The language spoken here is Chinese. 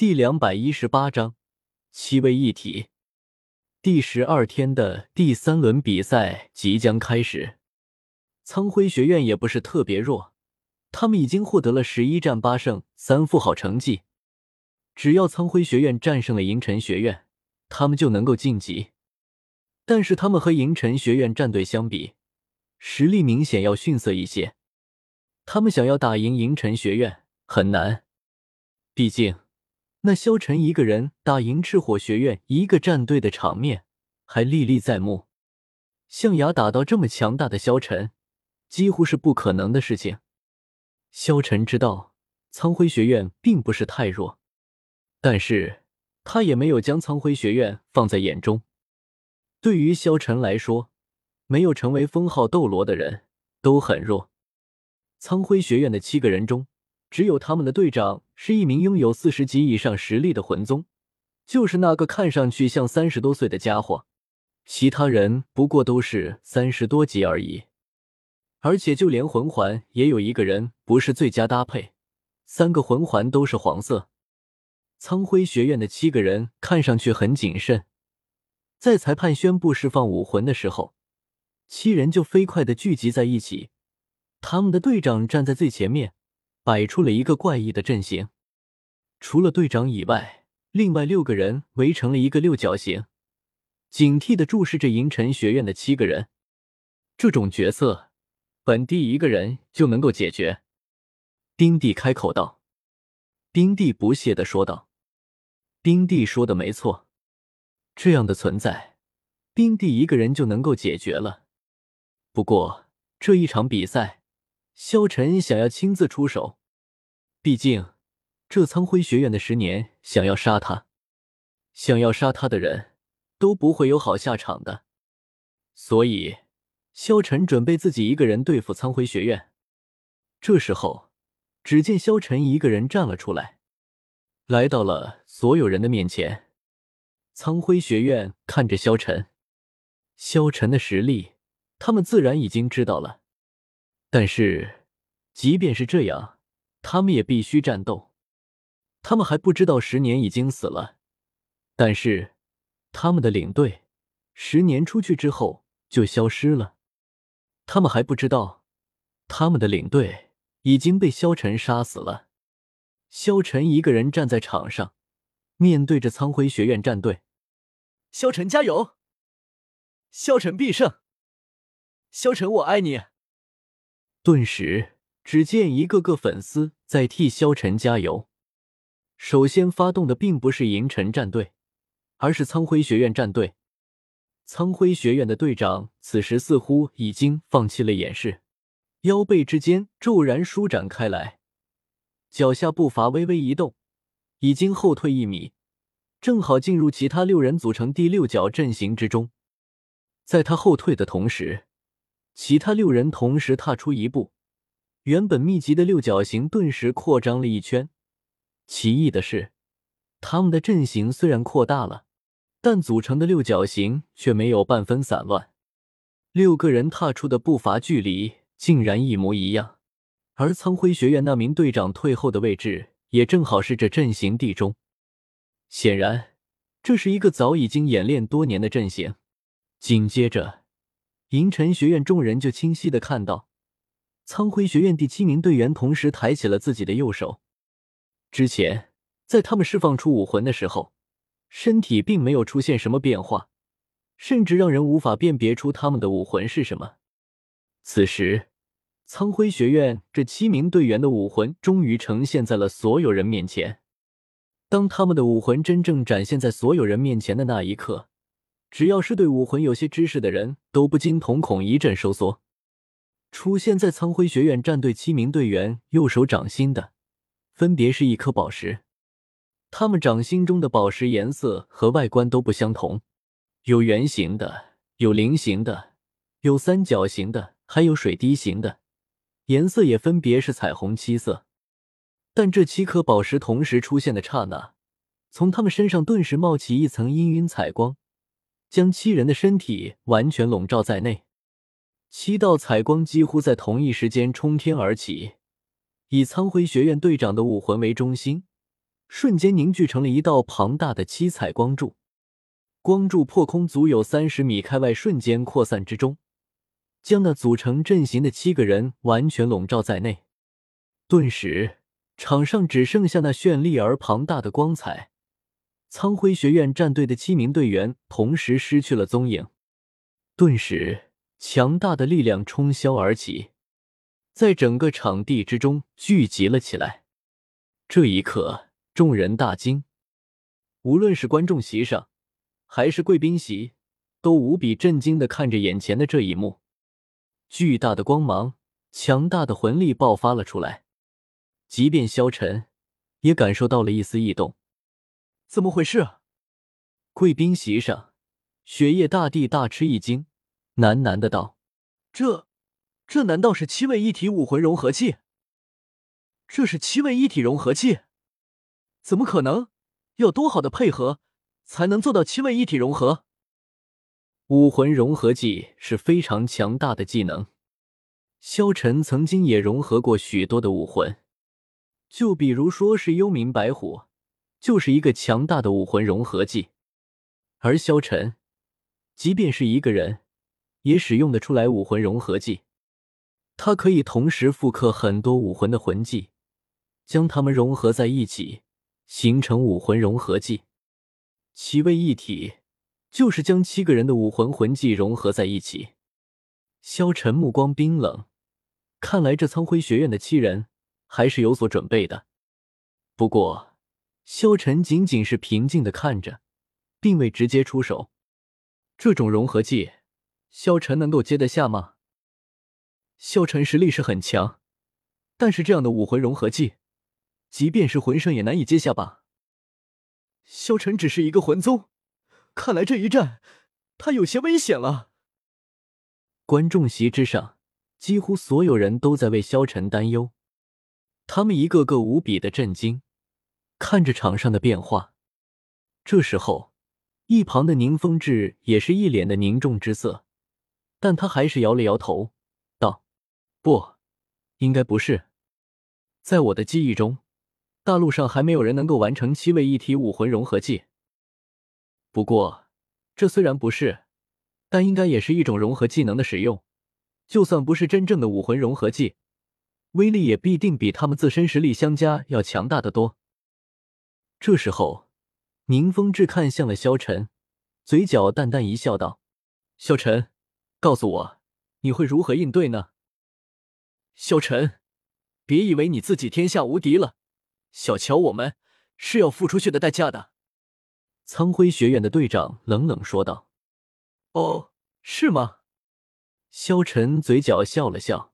第两百一十八章七位一体。第十二天的第三轮比赛即将开始。苍辉学院也不是特别弱，他们已经获得了十一战八胜三负好成绩。只要苍辉学院战胜了银尘学院，他们就能够晋级。但是他们和银尘学院战队相比，实力明显要逊色一些。他们想要打赢银尘学院很难，毕竟那萧晨一个人打赢赤火学院一个战队的场面还历历在目。象牙打到这么强大的萧晨，几乎是不可能的事情。萧晨知道苍辉学院并不是太弱。但是他也没有将苍辉学院放在眼中。对于萧晨来说，没有成为封号斗罗的人都很弱。苍辉学院的七个人中，只有他们的队长是一名拥有四十级以上实力的魂宗，就是那个看上去像三十多岁的家伙。其他人不过都是三十多级而已。而且就连魂环也有一个人不是最佳搭配，三个魂环都是黄色。苍辉学院的七个人看上去很谨慎，在裁判宣布释放武魂的时候，七人就飞快的聚集在一起。他们的队长站在最前面，摆出了一个怪异的阵型。除了队长以外，另外六个人围成了一个六角形，警惕的注视着银尘学院的七个人。这种角色，本地一个人就能够解决。丁地开口道。丁地不屑的说道。冰帝说的没错，这样的存在，冰帝一个人就能够解决了。不过这一场比赛，萧晨想要亲自出手，毕竟这苍辉学院的十年想要杀他，想要杀他的人都不会有好下场的。所以，萧晨准备自己一个人对付苍辉学院。这时候，只见萧晨一个人站了出来。来到了所有人的面前，苍辉学院看着萧晨，萧晨的实力，他们自然已经知道了。但是，即便是这样，他们也必须战斗。他们还不知道十年已经死了，但是他们的领队十年出去之后就消失了。他们还不知道，他们的领队已经被萧晨杀死了。萧晨一个人站在场上，面对着苍辉学院战队。萧晨加油！萧晨必胜！萧晨我爱你！顿时，只见一个个粉丝在替萧晨加油。首先发动的并不是银尘战队，而是苍辉学院战队。苍辉学院的队长此时似乎已经放弃了掩饰，腰背之间骤然舒展开来。脚下步伐微微一动，已经后退一米，正好进入其他六人组成第六角阵型之中。在他后退的同时，其他六人同时踏出一步，原本密集的六角形顿时扩张了一圈。奇异的是，他们的阵型虽然扩大了，但组成的六角形却没有半分散乱。六个人踏出的步伐距离竟然一模一样。而苍辉学院那名队长退后的位置也正好是这阵型地中，显然这是一个早已经演练多年的阵型。紧接着，银尘学院众人就清晰的看到，苍辉学院第七名队员同时抬起了自己的右手。之前在他们释放出武魂的时候，身体并没有出现什么变化，甚至让人无法辨别出他们的武魂是什么。此时。苍辉学院这七名队员的武魂终于呈现在了所有人面前。当他们的武魂真正展现在所有人面前的那一刻，只要是对武魂有些知识的人都不禁瞳孔一阵收缩。出现在苍辉学院战队七名队员右手掌心的，分别是一颗宝石。他们掌心中的宝石颜色和外观都不相同，有圆形的，有菱形的，有三角形的，还有水滴形的。颜色也分别是彩虹七色，但这七颗宝石同时出现的刹那，从他们身上顿时冒起一层氤氲彩光，将七人的身体完全笼罩在内。七道彩光几乎在同一时间冲天而起，以苍辉学院队长的武魂为中心，瞬间凝聚成了一道庞大的七彩光柱。光柱破空足有三十米开外，瞬间扩散之中，将那组成阵型的七个人完全笼罩在内。顿时，场上只剩下那绚丽而庞大的光彩。苍辉学院战队的七名队员同时失去了踪影。顿时，强大的力量冲霄而起，在整个场地之中聚集了起来。这一刻，众人大惊，无论是观众席上，还是贵宾席，都无比震惊的看着眼前的这一幕。巨大的光芒，强大的魂力爆发了出来，即便萧晨也感受到了一丝异动。怎么回事？贵宾席上，雪夜大帝大吃一惊，喃喃的道：“这，这难道是七位一体武魂融合技？这是七位一体融合技？怎么可能？要多好的配合，才能做到七位一体融合？武魂融合技是非常强大的技能。萧晨曾经也融合过许多的武魂，就比如说是幽冥白虎。”就是一个强大的武魂融合技，而萧晨，即便是一个人，也使用得出来武魂融合技。它可以同时复刻很多武魂的魂技，将它们融合在一起，形成武魂融合技。七位一体，就是将七个人的武魂魂技融合在一起。萧晨目光冰冷，看来这苍辉学院的七人还是有所准备的。不过。萧晨仅仅是平静的看着，并未直接出手。这种融合技，萧晨能够接得下吗？萧晨实力是很强，但是这样的武魂融合技，即便是魂圣也难以接下吧？萧晨只是一个魂宗，看来这一战他有些危险了。观众席之上，几乎所有人都在为萧晨担忧，他们一个个无比的震惊。看着场上的变化，这时候，一旁的宁风致也是一脸的凝重之色，但他还是摇了摇头，道：“不，应该不是。在我的记忆中，大陆上还没有人能够完成七位一体武魂融合技。不过，这虽然不是，但应该也是一种融合技能的使用。就算不是真正的武魂融合技，威力也必定比他们自身实力相加要强大的多。”这时候，宁风致看向了萧晨，嘴角淡淡一笑，道：“萧晨，告诉我，你会如何应对呢？”萧晨，别以为你自己天下无敌了，小瞧我们是要付出血的代价的。”苍辉学院的队长冷冷说道。“哦，是吗？”萧晨嘴角笑了笑。